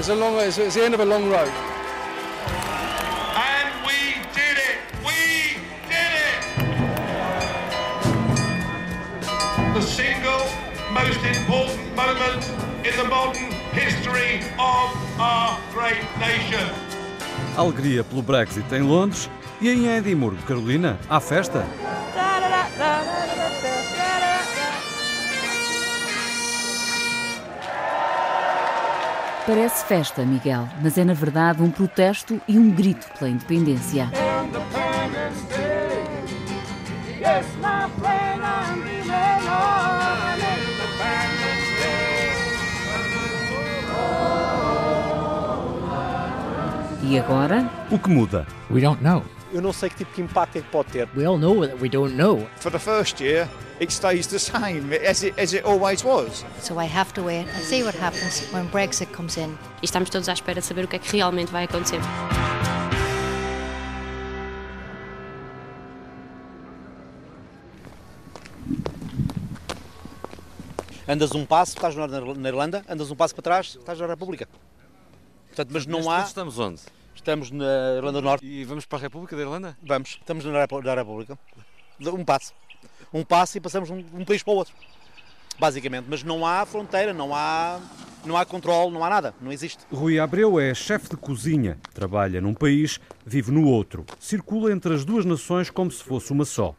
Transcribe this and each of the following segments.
It's a long, it's, it's the end of a long road. And we did it! We did it! The single most important moment in the modern history of our great nation. Alegria pelo Brexit em Londres e em Edimburgo, Carolina, há festa. Parece festa, Miguel, mas é na verdade um protesto e um grito pela independência. E agora? O que muda? We don't know. Eu não sei que tipo de impacto é que pode ter. We all know that we don't know. For the first year, it stays the same as it, as it always was. So I have to wait and see what happens when Brexit comes in. E estamos todos à espera de saber o que é que realmente vai acontecer. Andas um passo, estás na Irlanda, andas um passo para trás, estás na República. Portanto, mas não há. Estamos onde? Estamos na Irlanda do Norte. E vamos para a República da Irlanda? Vamos, estamos na República. Um passo. Um passo e passamos um, um país para o outro. Basicamente. Mas não há fronteira, não há, não há controle, não há nada. Não existe. Rui Abreu é chefe de cozinha. Trabalha num país, vive no outro. Circula entre as duas nações como se fosse uma só.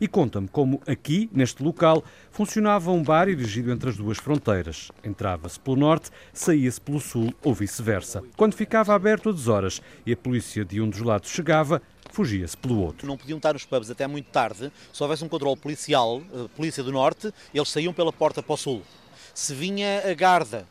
E conta-me como aqui, neste local, funcionava um bar erigido entre as duas fronteiras. Entrava-se pelo norte, saía-se pelo sul ou vice-versa. Quando ficava aberto a deshoras e a polícia de um dos lados chegava, fugia-se pelo outro. Não podiam estar nos pubs até muito tarde. Se houvesse um controle policial, polícia do norte, eles saíam pela porta para o sul. Se vinha a guarda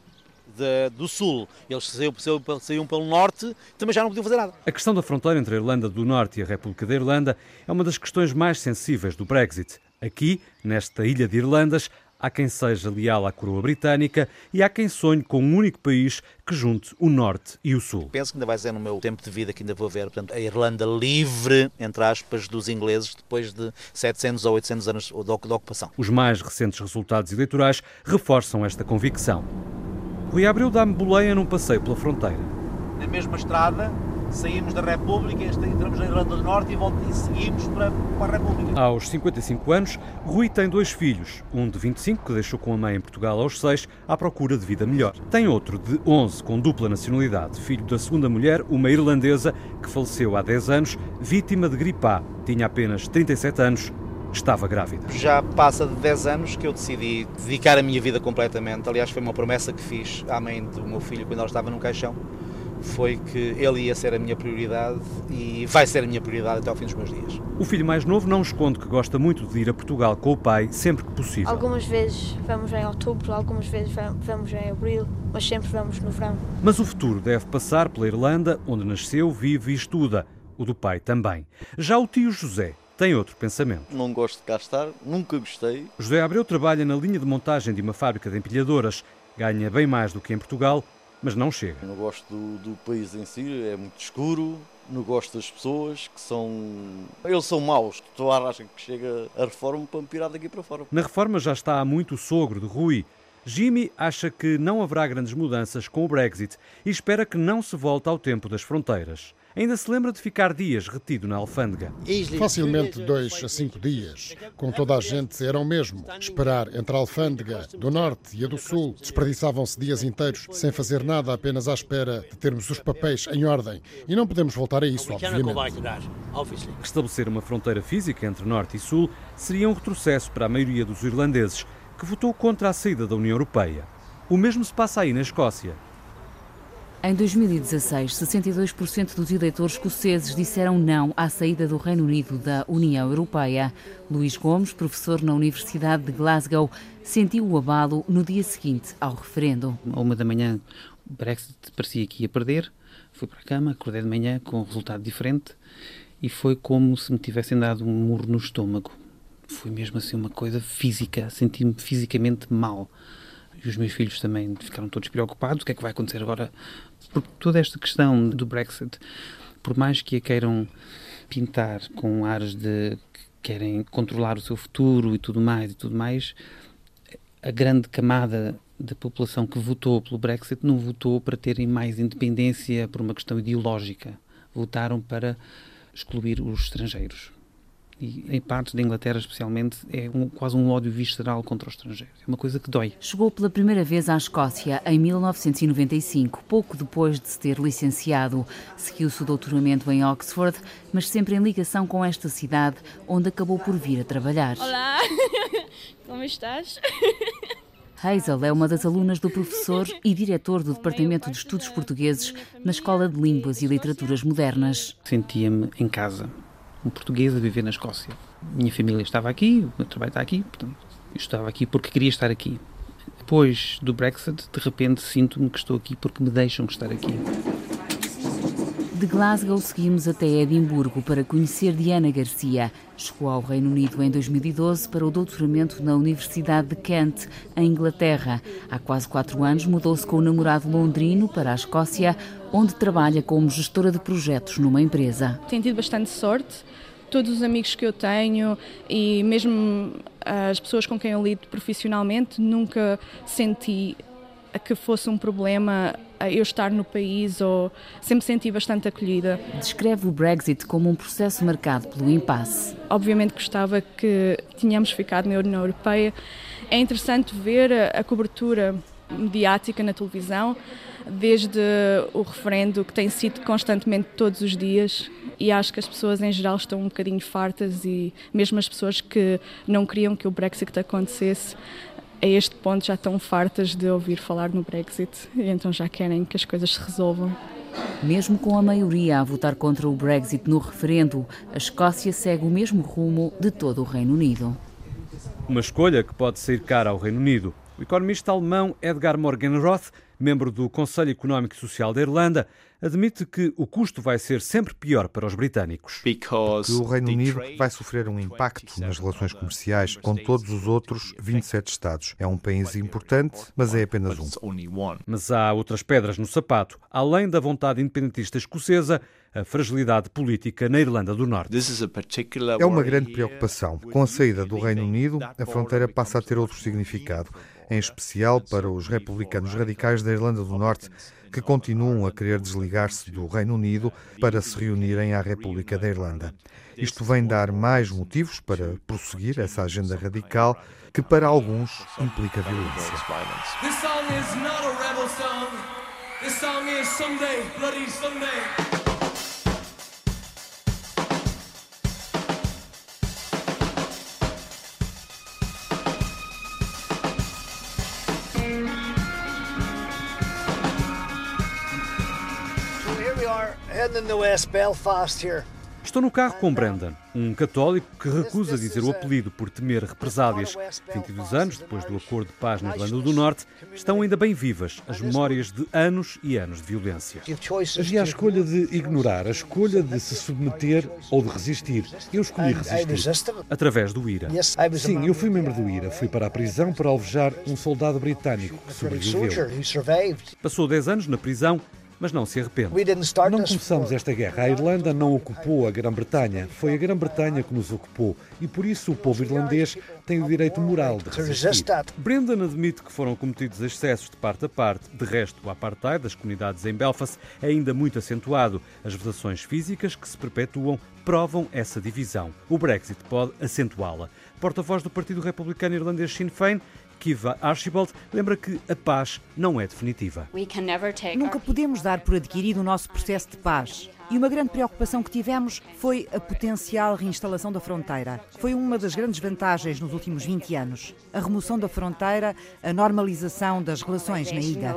de, do Sul, eles saíam, saíam, saíam, pelo Norte, também já não podiam fazer nada. A questão da fronteira entre a Irlanda do Norte e a República da Irlanda é uma das questões mais sensíveis do Brexit. Aqui, nesta ilha de Irlandas, há quem seja leal à coroa britânica e há quem sonhe com um único país que junte o Norte e o Sul. Penso que ainda vai ser no meu tempo de vida que ainda vou ver portanto, a Irlanda livre, entre aspas, dos ingleses depois de 700 ou 800 anos de ocupação. Os mais recentes resultados eleitorais reforçam esta convicção. Rui Abreu dá-me boleia num passeio pela fronteira. Na mesma estrada, saímos da República, entramos na Irlanda do Norte e, seguimos para, para a República. Aos 55 anos, Rui tem dois filhos, um de 25, que deixou com a mãe em Portugal aos 6, à procura de vida melhor. Tem outro de 11, com dupla nacionalidade, filho da segunda mulher, uma irlandesa, que faleceu há 10 anos, vítima de gripe A. Tinha apenas 37 anos estava grávida. Já passa de 10 anos que eu decidi dedicar a minha vida completamente. Aliás, foi uma promessa que fiz à mãe do meu filho quando ela estava no caixão. Foi que ele ia ser a minha prioridade e vai ser a minha prioridade até ao fim dos meus dias. O filho mais novo não esconde que gosta muito de ir a Portugal com o pai sempre que possível. Algumas vezes vamos em outubro, algumas vezes vamos em abril, mas sempre vamos no verão. Mas o futuro deve passar pela Irlanda, onde nasceu, vive e estuda. O do pai também. Já o tio José tem outro pensamento. Não gosto de cá estar, nunca gostei. José Abreu trabalha na linha de montagem de uma fábrica de empilhadoras. Ganha bem mais do que em Portugal, mas não chega. Não gosto do, do país em si, é muito escuro. Não gosto das pessoas que são. Eles são maus. Tu achas que chega a reforma para me pirar daqui para fora. Na reforma já está há muito o sogro de Rui. Jimmy acha que não haverá grandes mudanças com o Brexit e espera que não se volte ao tempo das fronteiras. Ainda se lembra de ficar dias retido na alfândega. Facilmente dois a cinco dias. Com toda a gente era o mesmo. Esperar entre a alfândega do norte e a do sul. Desperdiçavam-se dias inteiros sem fazer nada, apenas à espera de termos os papéis em ordem. E não podemos voltar a isso, obviamente. Estabelecer uma fronteira física entre norte e sul seria um retrocesso para a maioria dos irlandeses, que votou contra a saída da União Europeia. O mesmo se passa aí na Escócia. Em 2016, 62% dos eleitores escoceses disseram não à saída do Reino Unido da União Europeia. Luís Gomes, professor na Universidade de Glasgow, sentiu o abalo no dia seguinte ao referendo. À uma da manhã, o Brexit parecia que ia perder. Fui para a cama, acordei de manhã com um resultado diferente e foi como se me tivessem dado um murro no estômago. Foi mesmo assim uma coisa física, senti-me fisicamente mal. E os meus filhos também ficaram todos preocupados. O que é que vai acontecer agora? Porque toda esta questão do Brexit, por mais que a queiram pintar com ares de que querem controlar o seu futuro e tudo mais e tudo mais, a grande camada da população que votou pelo Brexit não votou para terem mais independência por uma questão ideológica. Votaram para excluir os estrangeiros. E em partes da Inglaterra, especialmente, é um, quase um ódio visceral contra os estrangeiros. É uma coisa que dói. Chegou pela primeira vez à Escócia em 1995, pouco depois de se ter licenciado. Seguiu-se o doutoramento em Oxford, mas sempre em ligação com esta cidade, onde acabou por vir a trabalhar. Olá, como estás? Hazel é uma das alunas do professor e diretor do Departamento de Estudos Portugueses na Escola de Línguas e Literaturas Modernas. Sentia-me em casa, um português a viver na Escócia. Minha família estava aqui, o meu trabalho está aqui, portanto, eu estava aqui porque queria estar aqui. Depois do Brexit, de repente sinto-me que estou aqui porque me deixam estar aqui. De Glasgow seguimos até Edimburgo para conhecer Diana Garcia. Chegou ao Reino Unido em 2012 para o doutoramento na Universidade de Kent, em Inglaterra. Há quase quatro anos mudou-se com o namorado londrino para a Escócia, onde trabalha como gestora de projetos numa empresa. Tenho tido bastante sorte. Todos os amigos que eu tenho e mesmo as pessoas com quem eu lido profissionalmente, nunca senti que fosse um problema eu estar no país ou sempre senti bastante acolhida. Descreve o Brexit como um processo marcado pelo impasse. Obviamente gostava que tínhamos ficado na União Europeia. É interessante ver a cobertura mediática na televisão, desde o referendo que tem sido constantemente todos os dias e acho que as pessoas em geral estão um bocadinho fartas e mesmo as pessoas que não queriam que o Brexit acontecesse a este ponto já estão fartas de ouvir falar no Brexit e então já querem que as coisas se resolvam. Mesmo com a maioria a votar contra o Brexit no referendo, a Escócia segue o mesmo rumo de todo o Reino Unido. Uma escolha que pode sair cara ao Reino Unido. O economista alemão Edgar Morgenroth, membro do Conselho Económico e Social da Irlanda, admite que o custo vai ser sempre pior para os britânicos. Que o Reino Unido vai sofrer um impacto nas relações comerciais com todos os outros 27 Estados. É um país importante, mas é apenas um. Mas há outras pedras no sapato. Além da vontade independentista escocesa, a fragilidade política na Irlanda do Norte. É uma grande preocupação. Com a saída do Reino Unido, a fronteira passa a ter outro significado, em especial para os republicanos radicais da Irlanda do Norte, que continuam a querer desligar-se do Reino Unido para se reunirem à República da Irlanda. Isto vem dar mais motivos para prosseguir essa agenda radical que para alguns implica violência. This song is not a rebel song. This song is bloody. Estou no carro com Brendan, um católico que recusa dizer o apelido por temer represálias. 22 anos depois do acordo de paz na Irlanda do Norte, estão ainda bem vivas as memórias de anos e anos de violência. Havia a escolha de ignorar, a escolha de se submeter ou de resistir. Eu escolhi resistir. Através do IRA. Sim, eu fui membro do IRA. Fui para a prisão para alvejar um soldado britânico que sobreviveu. Passou 10 anos na prisão mas não se arrepende. Não começamos esta guerra. A Irlanda não ocupou a Grã-Bretanha. Foi a Grã-Bretanha que nos ocupou. E por isso o povo irlandês tem o direito moral de resistir. Brendan admite que foram cometidos excessos de parte a parte. De resto, o apartheid das comunidades em Belfast é ainda muito acentuado. As vedações físicas que se perpetuam provam essa divisão. O Brexit pode acentuá-la. Porta-voz do Partido Republicano Irlandês Sinn Féin Kiva Archibald lembra que a paz não é definitiva. Nunca podemos dar por adquirido o nosso processo de paz. E uma grande preocupação que tivemos foi a potencial reinstalação da fronteira. Foi uma das grandes vantagens nos últimos 20 anos. A remoção da fronteira, a normalização das relações na ilha.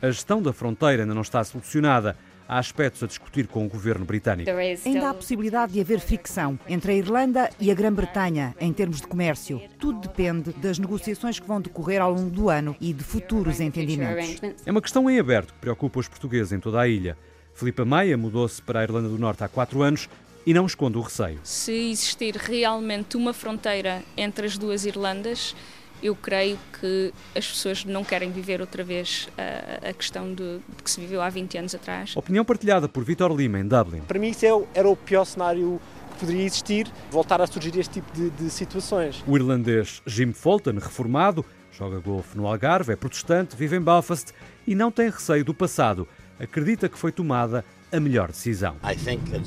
A gestão da fronteira ainda não está solucionada há aspectos a discutir com o governo britânico. Ainda há a possibilidade de haver fricção entre a Irlanda e a Grã-Bretanha em termos de comércio. Tudo depende das negociações que vão decorrer ao longo do ano e de futuros entendimentos. É uma questão em aberto que preocupa os portugueses em toda a ilha. Filipa Maia mudou-se para a Irlanda do Norte há quatro anos e não esconde o receio. Se existir realmente uma fronteira entre as duas Irlandas, eu creio que as pessoas não querem viver outra vez a, a questão de, de, que se viveu há 20 anos atrás. Opinião partilhada por Vitor Lima, em Dublin. Para mim, isso é era o pior cenário que poderia existir, voltar a surgir este tipo de, de situações. O irlandês Jim Fulton, reformado, Joga golfe no Algarve, é protestante, vive em Belfast e não tem receio do passado. Acredita que foi tomada a melhor decisão.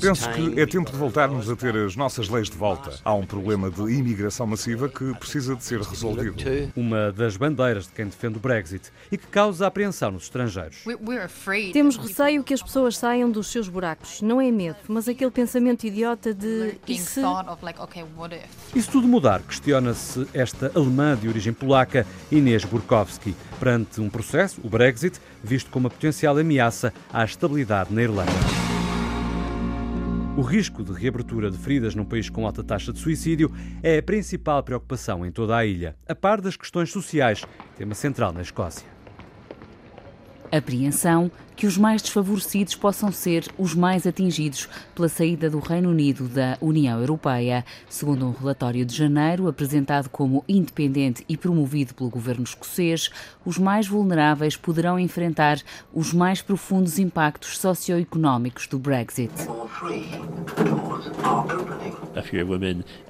Penso que é tempo de voltarmos a ter as nossas leis de volta. Há um problema de imigração massiva que precisa de ser resolvido. Uma das bandeiras de quem defende o Brexit e que causa apreensão nos estrangeiros. Temos receio que as pessoas saiam dos seus buracos. Não é medo, mas aquele pensamento idiota de e se... E se tudo mudar, questiona-se esta alemã de origem polaca, Inês Burkowski, perante um processo, o Brexit, visto como uma potencial ameaça à estabilidade na Irlanda. O risco de reabertura de feridas num país com alta taxa de suicídio é a principal preocupação em toda a ilha, a par das questões sociais, tema central na Escócia. Apreensão que os mais desfavorecidos possam ser os mais atingidos pela saída do Reino Unido da União Europeia. Segundo um relatório de janeiro, apresentado como independente e promovido pelo governo escocês, os mais vulneráveis poderão enfrentar os mais profundos impactos socioeconómicos do Brexit.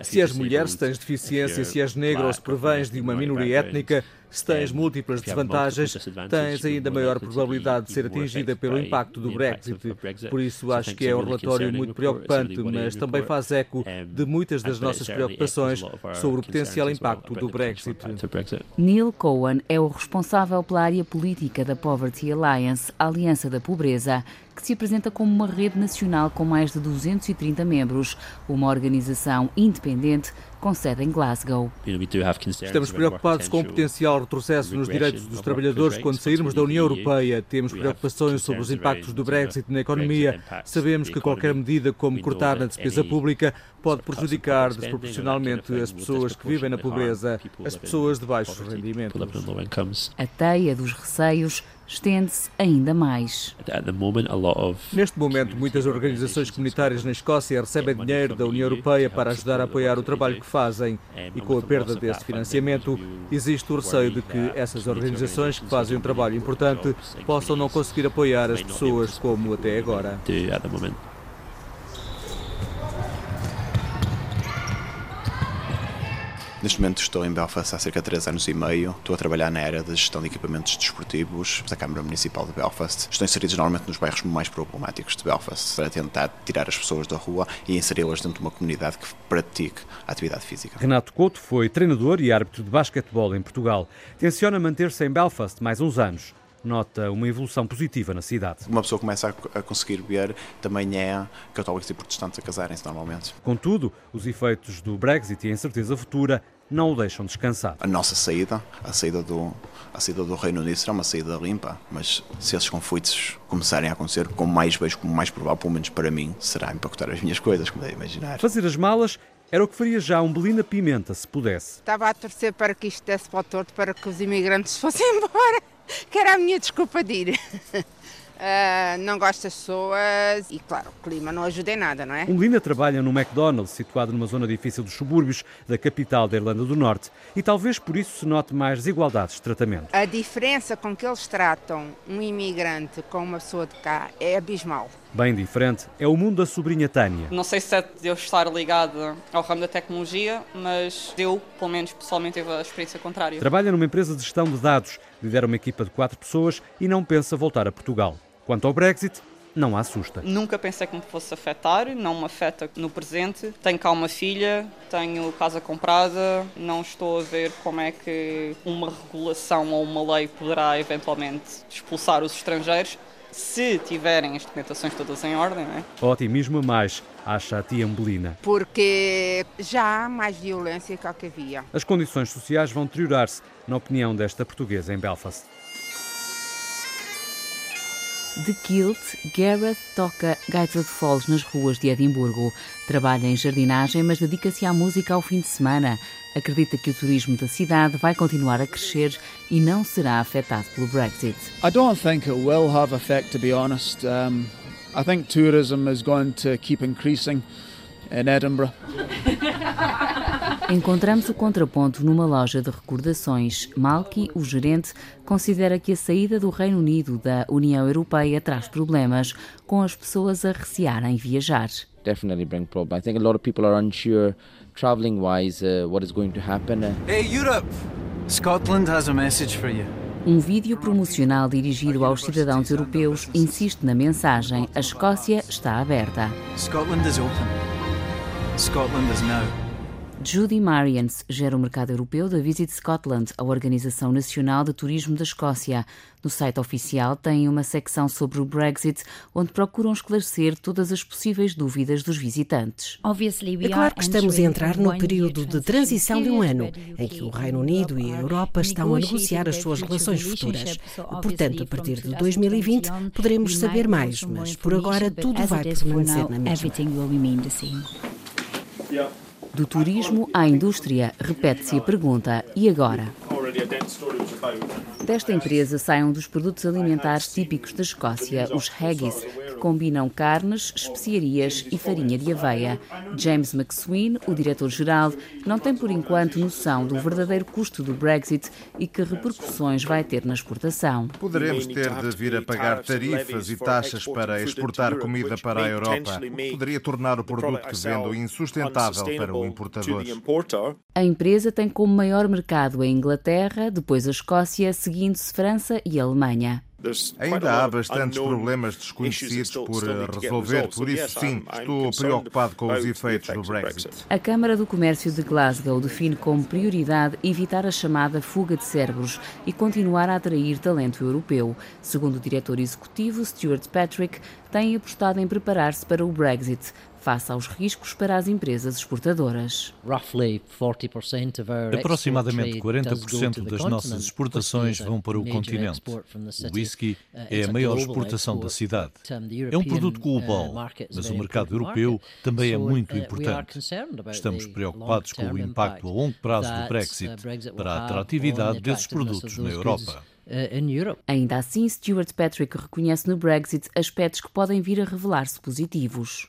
Se és mulher, se tens deficiência, se és negro ou se provens de uma minoria étnica, se tens múltiplas desvantagens, tens ainda maior probabilidade de ser pelo impacto do Brexit. Por isso, acho que é um relatório muito preocupante, mas também faz eco de muitas das nossas preocupações sobre o potencial impacto do Brexit. Neil Cohen é o responsável pela área política da Poverty Alliance, a Aliança da Pobreza, que se apresenta como uma rede nacional com mais de 230 membros, uma organização independente com sede em Glasgow. Estamos preocupados com o potencial retrocesso nos direitos dos trabalhadores quando sairmos da União Europeia. Temos preocupações sobre os impactos do Brexit na economia. Sabemos que qualquer medida, como cortar na despesa pública, pode prejudicar desproporcionalmente as pessoas que vivem na pobreza, as pessoas de baixos rendimentos. A teia dos receios estende-se ainda mais. Neste momento, muitas organizações comunitárias na Escócia recebem dinheiro da União Europeia para ajudar a apoiar o trabalho que fazem e com a perda desse financiamento, existe o receio de que essas organizações que fazem um trabalho importante possam não conseguir apoiar as pessoas como até agora. Neste momento estou em Belfast há cerca de 3 anos e meio. Estou a trabalhar na área da gestão de equipamentos desportivos da Câmara Municipal de Belfast. Estou inserido normalmente nos bairros mais problemáticos de Belfast para tentar tirar as pessoas da rua e inseri-las dentro de uma comunidade que pratique a atividade física. Renato Couto foi treinador e árbitro de basquetebol em Portugal. Tenciona manter-se em Belfast mais uns anos nota uma evolução positiva na cidade. Uma pessoa começa a conseguir ver também é católicos e protestantes a casarem-se normalmente. Contudo, os efeitos do Brexit e a incerteza futura não o deixam descansar. A nossa saída, a saída do, a saída do Reino Unido será uma saída limpa, mas se esses conflitos começarem a acontecer, como mais vejo como mais provável, pelo menos para mim, será empacotar as minhas coisas, como deve imaginar. Fazer as malas era o que faria já um Belina Pimenta, se pudesse. Estava a torcer para que isto desse para o torto, para que os imigrantes fossem embora que era a minha desculpa de ir. Uh, não gosto das pessoas e, claro, o clima não ajuda em nada, não é? Um Lina trabalha no McDonald's, situado numa zona difícil dos subúrbios da capital da Irlanda do Norte, e talvez por isso se note mais desigualdades de tratamento. A diferença com que eles tratam um imigrante com uma pessoa de cá é abismal. Bem diferente é o mundo da sobrinha Tânia. Não sei se é de eu estar ligada ao ramo da tecnologia, mas eu, pelo menos pessoalmente, tive a experiência contrária. Trabalha numa empresa de gestão de dados, lidera uma equipa de quatro pessoas e não pensa voltar a Portugal. Quanto ao Brexit, não a assusta. Nunca pensei que me fosse afetar, não me afeta no presente. Tenho cá uma filha, tenho casa comprada, não estou a ver como é que uma regulação ou uma lei poderá eventualmente expulsar os estrangeiros. Se tiverem as documentações todas em ordem, não é? Otimismo a mais, acha a tia Ambelina. Porque já há mais violência que a que havia. As condições sociais vão deteriorar-se, na opinião desta portuguesa em Belfast. De Kilt, Gareth toca gaita de foles nas ruas de Edimburgo. Trabalha em jardinagem, mas dedica-se à música ao fim de semana. Acredita que o turismo da cidade vai continuar a crescer e não será afetado pelo Brexit. I don't think it will have effect, to be honest. Um, I think tourism is going to keep increasing in Edinburgh. Encontramos o contraponto numa loja de recordações. Malky, o gerente, considera que a saída do Reino Unido da União Europeia traz problemas, com as pessoas a recearem viajar. Definitely bring problem. I think a lot of people are unsure traveling wise uh, what is going to happen. Hey Europe, Scotland has a message for you. Um vídeo promocional dirigido aos cidadãos europeus insiste na mensagem: a Escócia está aberta. Scotland is open. Scotland is now. Judy Marians gera o mercado europeu da Visit Scotland, a Organização Nacional de Turismo da Escócia. No site oficial tem uma secção sobre o Brexit, onde procuram esclarecer todas as possíveis dúvidas dos visitantes. É claro que estamos a entrar no período de transição de um ano, em que o Reino Unido e a Europa estão a negociar as suas relações futuras. Portanto, a partir de 2020 poderemos saber mais, mas por agora tudo vai permanecer na mesma. Do turismo à indústria, repete-se a pergunta: e agora? Desta empresa saem um dos produtos alimentares típicos da Escócia, os haggis, combinam carnes, especiarias e farinha de aveia. James McSween, o diretor-geral, não tem por enquanto noção do verdadeiro custo do Brexit e que repercussões vai ter na exportação. Poderemos ter de vir a pagar tarifas e taxas para exportar comida para a Europa, o que poderia tornar o produto que vendo insustentável para o importador. A empresa tem como maior mercado a Inglaterra, depois a Escócia, seguindo-se França e Alemanha. Ainda há bastantes problemas desconhecidos por resolver, por isso, sim, estou preocupado com os efeitos do Brexit. A Câmara do Comércio de Glasgow define como prioridade evitar a chamada fuga de cérebros e continuar a atrair talento europeu. Segundo o diretor executivo, Stuart Patrick, tem apostado em preparar-se para o Brexit, face aos riscos para as empresas exportadoras. Aproximadamente 40% das nossas exportações vão para o continente. O whisky é a maior exportação da cidade. É um produto global, mas o mercado europeu também é muito importante. Estamos preocupados com o impacto a longo prazo do Brexit para a atratividade desses produtos na Europa. Ainda assim, Stuart Patrick reconhece no Brexit aspectos que podem vir a revelar-se positivos.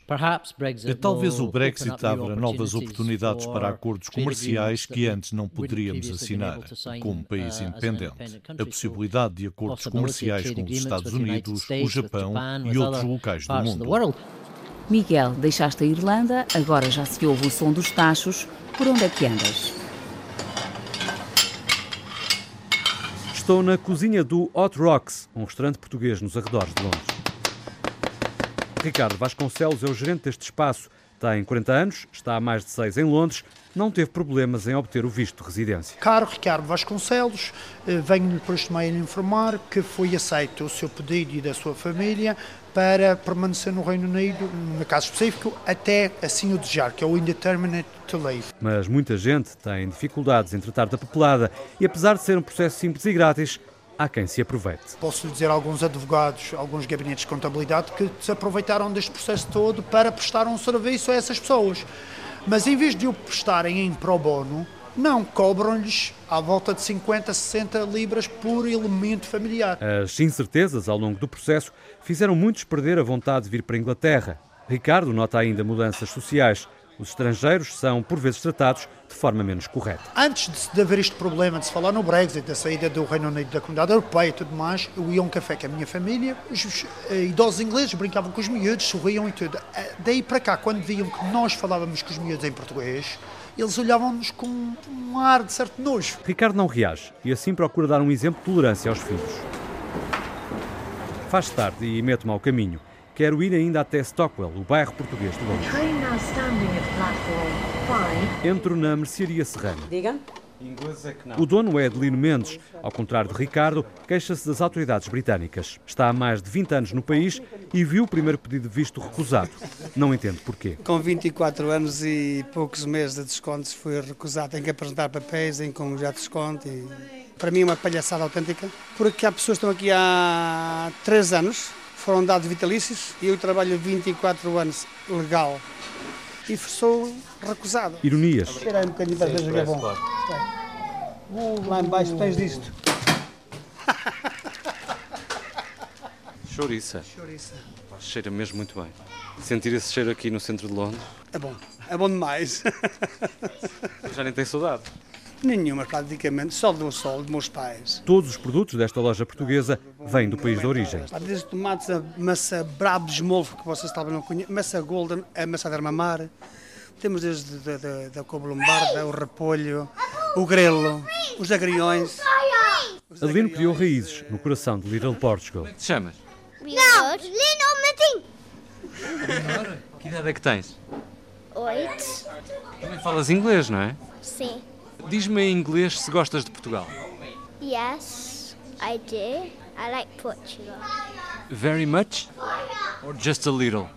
Talvez o Brexit abra novas oportunidades para acordos comerciais que antes não poderíamos assinar, como país independente. A possibilidade de acordos comerciais com os Estados Unidos, o Japão e outros locais do mundo. Miguel, deixaste a Irlanda, agora já se ouve o som dos tachos. Por onde é que andas? Estou na cozinha do Hot Rocks, um restaurante português nos arredores de Londres. Ricardo Vasconcelos é o gerente deste espaço. Tem 40 anos, está há mais de 6 em Londres, não teve problemas em obter o visto de residência. Caro Ricardo Vasconcelos, eh, venho-lhe por este meio informar que foi aceito o seu pedido e da sua família para permanecer no Reino Unido, no caso específico, até assim o desejar, que é o indeterminate to leave. Mas muita gente tem dificuldades em tratar da papelada e apesar de ser um processo simples e grátis, há quem se aproveite. Posso lhe dizer alguns advogados, alguns gabinetes de contabilidade que se aproveitaram deste processo todo para prestar um serviço a essas pessoas. Mas em vez de o prestarem em pro bono, não, cobram-lhes à volta de 50, 60 libras por elemento familiar. As incertezas ao longo do processo fizeram muitos perder a vontade de vir para a Inglaterra. Ricardo nota ainda mudanças sociais. Os estrangeiros são, por vezes, tratados de forma menos correta. Antes de haver este problema de se falar no Brexit, da saída do Reino Unido da Comunidade Europeia e tudo mais, eu ia a um café com a minha família, os idosos ingleses brincavam com os miúdos, sorriam e tudo. Daí para cá, quando viam que nós falávamos com os miúdos em português, eles olhavam-nos com um ar de certo nojo. Ricardo não reage e assim procura dar um exemplo de tolerância aos filhos. Faz tarde e mete-me ao caminho. Quero ir ainda até Stockwell, o bairro português de Londres. Entro na mercearia serrana. Diga. O dono é Adelino Mendes. Ao contrário de Ricardo, queixa-se das autoridades britânicas. Está há mais de 20 anos no país e viu o primeiro pedido de visto recusado. Não entende porquê. Com 24 anos e poucos meses de descontos foi recusado. Tem que apresentar papéis em como já desconto. E... Para mim é uma palhaçada autêntica, porque há pessoas que estão aqui há 3 anos, foram dados vitalícios e eu trabalho 24 anos legal e sou recusado. Ironias. Espera aí um bocadinho para ver que é bom. Lá embaixo tens disto. Chouriça. Chouriça. Cheira mesmo muito bem. Sentir esse cheiro aqui no centro de Londres. É bom. É bom demais. Já nem tem saudade. Nenhuma, praticamente. Só do sol dos meus pais. Todos os produtos desta loja portuguesa vêm do país de origem. Desde tomates, a massa brabo de esmolfo, que vocês estavam não conhecem, massa golden, a massa de armamar. Temos desde da, da, da couve lombarda, o repolho, o grelo, Os agriões. Adelino criou raízes no coração de Little Portugal. Como é que te chamas? Não, Lino. Leonora, que idade é que tens? Oito. Também falas inglês, não é? Sim. Diz-me em inglês se gostas de Portugal. Yes, I do. I like Portugal. Very much? Or just a little?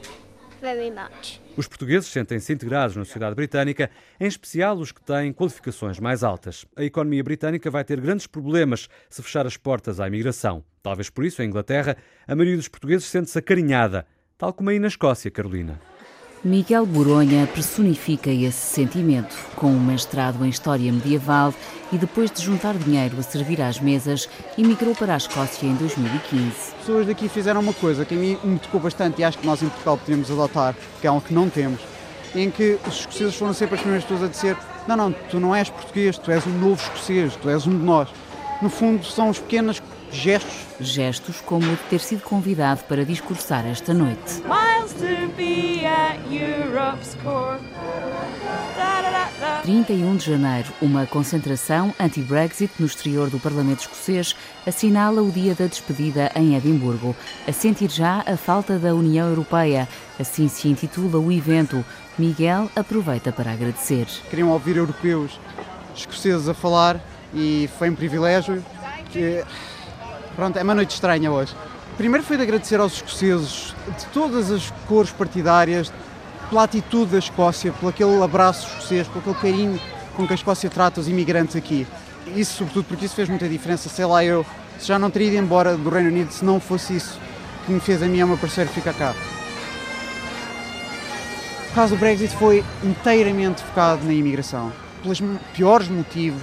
Very much. Os portugueses sentem-se integrados na sociedade britânica, em especial os que têm qualificações mais altas. A economia britânica vai ter grandes problemas se fechar as portas à imigração. Talvez por isso, em Inglaterra, a maioria dos portugueses sente-se acarinhada, tal como aí na Escócia, Carolina. Miguel Boronha personifica esse sentimento. Com um mestrado em História Medieval e depois de juntar dinheiro a servir às mesas, emigrou para a Escócia em 2015. As pessoas daqui fizeram uma coisa que a mim me tocou bastante e acho que nós em Portugal podemos adotar, que é algo que não temos, em que os escoceses foram sempre as primeiras pessoas a dizer não, não, tu não és português, tu és um novo escocês, tu és um de nós. No fundo, são as pequenas gestos. Gestos como o de ter sido convidado para discursar esta noite. 31 de janeiro, uma concentração anti-Brexit no exterior do Parlamento escocês assinala o dia da despedida em Edimburgo, a sentir já a falta da União Europeia. Assim se intitula o evento. Miguel aproveita para agradecer. Queriam ouvir europeus escoceses a falar e foi um privilégio. Que Pronto, é uma noite estranha hoje. Primeiro foi de agradecer aos escoceses de todas as cores partidárias, pela atitude da Escócia, por aquele abraço escocês, por aquele carinho com que a Escócia trata os imigrantes aqui. Isso, sobretudo, porque isso fez muita diferença. Sei lá, eu já não teria ido embora do Reino Unido se não fosse isso que me fez a mim e ao meu parceiro ficar cá. O caso do Brexit foi inteiramente focado na imigração, pelos piores motivos,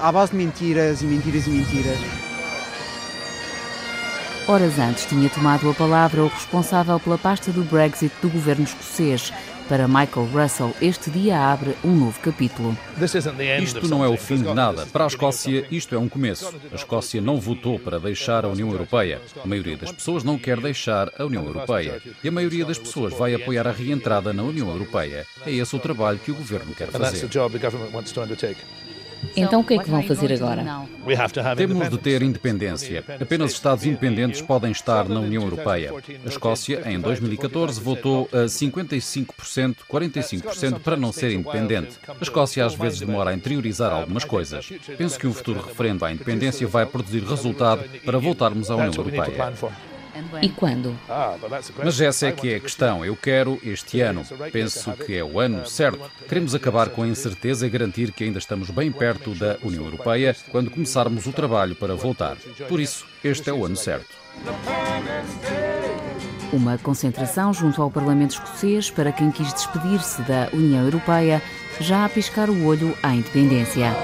à base de mentiras e mentiras e mentiras. Horas antes tinha tomado a palavra o responsável pela pasta do Brexit do governo escocês. Para Michael Russell, este dia abre um novo capítulo. Isto não é o fim de nada. Para a Escócia, isto é um começo. A Escócia não votou para deixar a União Europeia. A maioria das pessoas não quer deixar a União Europeia. E a maioria das pessoas vai apoiar a reentrada na União Europeia. É esse o trabalho que o governo quer fazer. Então o que é que vão fazer agora? Temos de ter independência. Apenas Estados independentes podem estar na União Europeia. A Escócia, em 2014, votou a 55%, 45% para não ser independente. A Escócia às vezes demora a interiorizar algumas coisas. Penso que um futuro referendo à independência vai produzir resultado para voltarmos à União Europeia. E quando? Mas essa é que é a questão. Eu quero este ano. Penso que é o ano certo. Queremos acabar com a incerteza e garantir que ainda estamos bem perto da União Europeia quando começarmos o trabalho para voltar. Por isso, este é o ano certo. Uma concentração junto ao Parlamento escocês para quem quis despedir-se da União Europeia, já a piscar o olho à independência.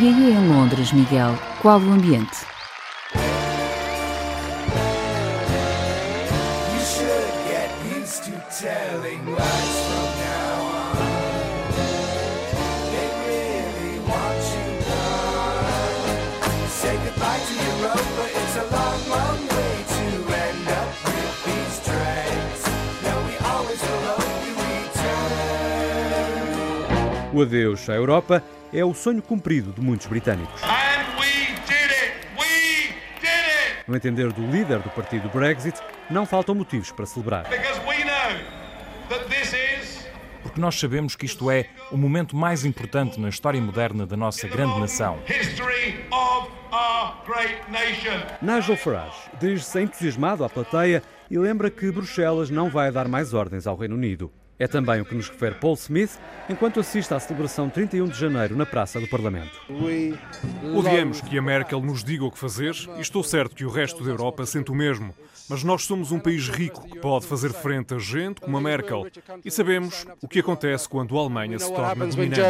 E aí em Londres, Miguel, qual o ambiente? O adeus à Europa é o sonho cumprido de muitos britânicos. No entender do líder do partido Brexit, não faltam motivos para celebrar. Porque nós sabemos que isto é o momento mais importante na história moderna da nossa grande nação. Nigel Farage dirige-se entusiasmado à plateia e lembra que Bruxelas não vai dar mais ordens ao Reino Unido. É também o que nos refere Paul Smith enquanto assiste à celebração 31 de janeiro na Praça do Parlamento. Odiamos que a Merkel nos diga o que fazer e estou certo que o resto da Europa sente o mesmo. Mas nós somos um país rico que pode fazer frente a gente como a Merkel e sabemos o que acontece quando a Alemanha se torna dominante.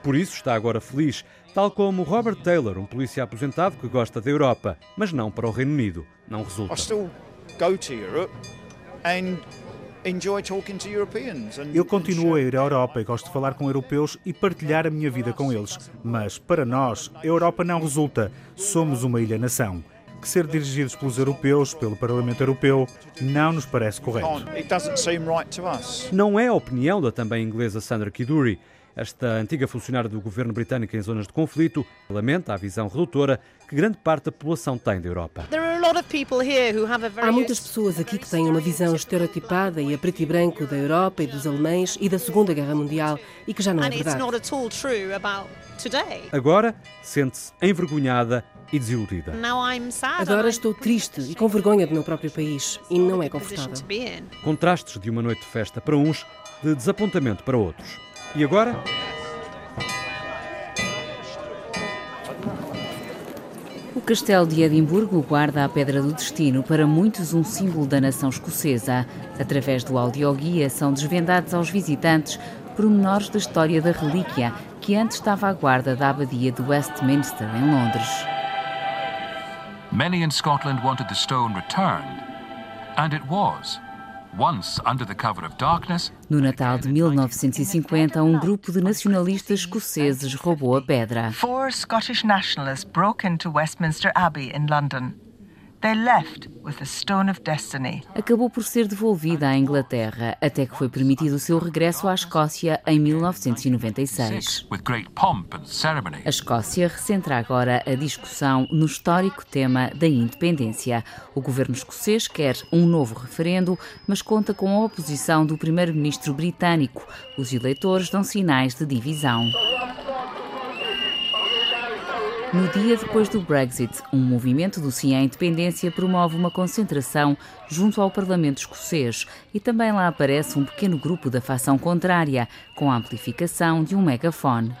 Por isso está agora feliz, tal como Robert Taylor, um polícia aposentado que gosta da Europa, mas não para o Reino Unido. Não resulta. Eu continuo a ir à Europa e gosto de falar com europeus e partilhar a minha vida com eles. Mas, para nós, a Europa não resulta. Somos uma ilha-nação. Que ser dirigidos pelos europeus, pelo Parlamento Europeu, não nos parece correto. Não é a opinião da também inglesa Sandra Kiduri. Esta antiga funcionária do governo britânico em zonas de conflito lamenta a visão redutora que grande parte da população tem da Europa. Há muitas pessoas aqui que têm uma visão estereotipada e a preto e branco da Europa e dos alemães e da Segunda Guerra Mundial e que já não é verdade. Agora sente-se envergonhada e desiludida. Agora estou triste e com vergonha do meu próprio país e não é confortável. Contrastes de uma noite de festa para uns, de desapontamento para outros. E agora? O Castelo de Edimburgo guarda a Pedra do Destino, para muitos um símbolo da nação escocesa. Através do audioguia são desvendados aos visitantes pormenores da história da relíquia, que antes estava à guarda da Abadia de Westminster, em Londres. Many in Scotland wanted the stone returned, and it was. No Natal de 1950, um grupo de nacionalistas escoceses roubou a pedra. Four Scottish nationalists broke into Westminster Abbey in London. Acabou por ser devolvida à Inglaterra, até que foi permitido o seu regresso à Escócia em 1996. A Escócia recentra agora a discussão no histórico tema da independência. O governo escocês quer um novo referendo, mas conta com a oposição do primeiro-ministro britânico. Os eleitores dão sinais de divisão. No dia depois do Brexit, um movimento do Sim à Independência promove uma concentração junto ao Parlamento escocês e também lá aparece um pequeno grupo da facção contrária, com a amplificação de um megafone.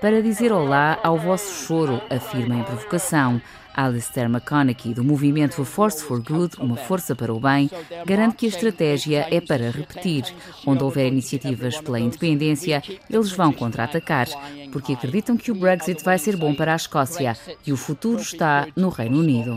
Para dizer olá ao vosso choro, afirma em provocação. Alistair McConaughey, do movimento Force for Good, uma força para o bem, garante que a estratégia é para repetir. Onde houver iniciativas pela independência, eles vão contra-atacar, porque acreditam que o Brexit vai ser bom para a Escócia e o futuro está no Reino Unido.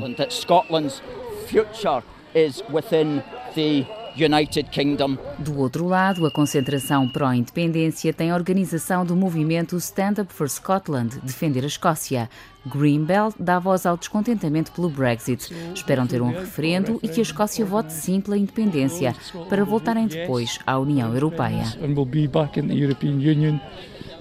United Kingdom. Do outro lado, a concentração pró-independência tem a organização do movimento Stand Up for Scotland, Defender a Escócia. Greenbelt dá voz ao descontentamento pelo Brexit. Esperam ter um referendo e que a Escócia vote sim pela independência, para voltarem depois à União Europeia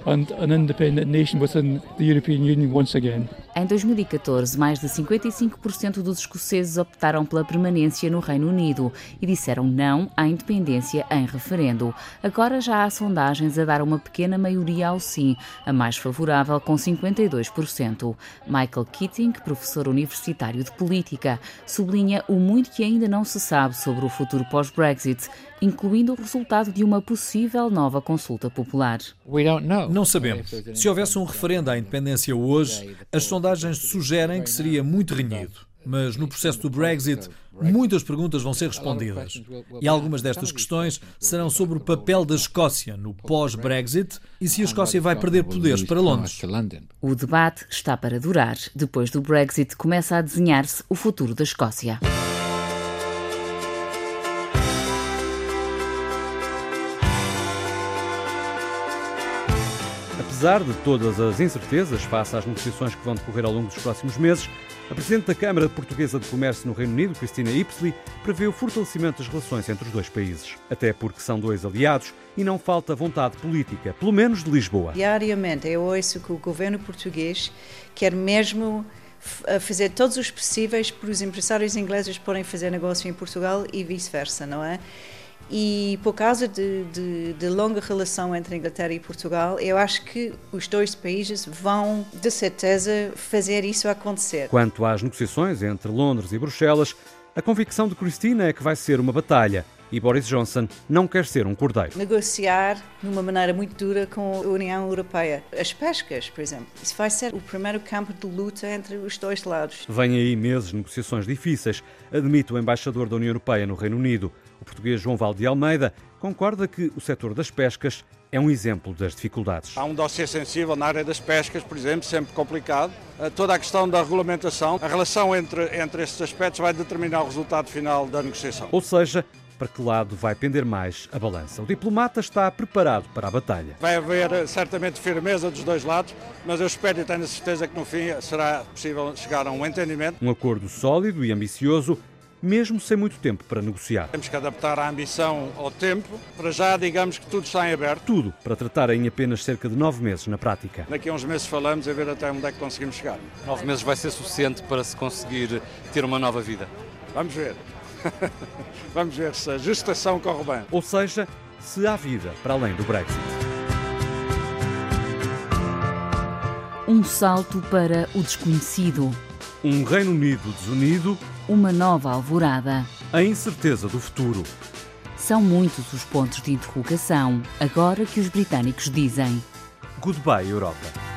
and an independent nation within the European Union once again. Em 2014, mais de 55% dos escoceses optaram pela permanência no Reino Unido e disseram não à independência em referendo. Agora já há sondagens a dar uma pequena maioria ao sim, a mais favorável com 52%. Michael Keating, professor universitário de política, sublinha o muito que ainda não se sabe sobre o futuro pós-Brexit, incluindo o resultado de uma possível nova consulta popular. Não sabemos. Se houvesse um referendo à independência hoje, as sondagens sugerem que seria muito renhido. Mas no processo do Brexit, muitas perguntas vão ser respondidas. E algumas destas questões serão sobre o papel da Escócia no pós-Brexit e se a Escócia vai perder poderes para Londres. O debate está para durar. Depois do Brexit, começa a desenhar-se o futuro da Escócia. Apesar de todas as incertezas face às negociações que vão decorrer ao longo dos próximos meses, a Presidente da Câmara Portuguesa de Comércio no Reino Unido, Cristina Ipsley, prevê o fortalecimento das relações entre os dois países. Até porque são dois aliados e não falta vontade política, pelo menos de Lisboa. Diariamente eu ouço que o governo português quer mesmo fazer todos os possíveis para os empresários ingleses poderem fazer negócio em Portugal e vice-versa, não é? E por causa de, de, de, longa relação entre Inglaterra e Portugal, eu acho que os dois países vão, de certeza, fazer isso acontecer. Quanto às negociações entre Londres e Bruxelas, a convicção de Cristina é que vai ser uma batalha e Boris Johnson não quer ser um cordeiro. Negociar de uma maneira muito dura com a União Europeia. As pescas, por exemplo, isso vai ser o primeiro campo de luta entre os dois lados. Vêm aí meses de negociações difíceis, admite o embaixador da União Europeia no Reino Unido. O português João Valde Almeida concorda que o setor das pescas é um exemplo das dificuldades. Há um dossiê sensível na área das pescas, por exemplo, sempre complicado. Eh, toda a questão da regulamentação, a relação entre, entre estes aspectos vai determinar o resultado final da negociação. Ou seja, para que lado vai pender mais a balança. O diplomata está preparado para a batalha. Vai haver eh, certamente firmeza dos dois lados, mas eu espero e tenho a certeza que no fim será possível chegar a um entendimento. Um acordo sólido e ambicioso mesmo sem muito tempo para negociar. Temos que adaptar a ambição ao tempo. Para já, digamos que tudo está em aberto. Tudo para tratar em apenas cerca de nove meses na prática. Daqui a uns meses falamos a ver até onde é que conseguimos chegar. Nove meses vai ser suficiente para se conseguir ter uma nova vida. Vamos ver. Vamos ver se a gestação corre bem. Ou seja, se há vida para além do Brexit. Um salto para o desconhecido. Um Reino Unido desunido. Uma nova alvorada. A incerteza do futuro. São muitos os pontos de interrogação, agora que os britânicos dizem: Goodbye, Europa.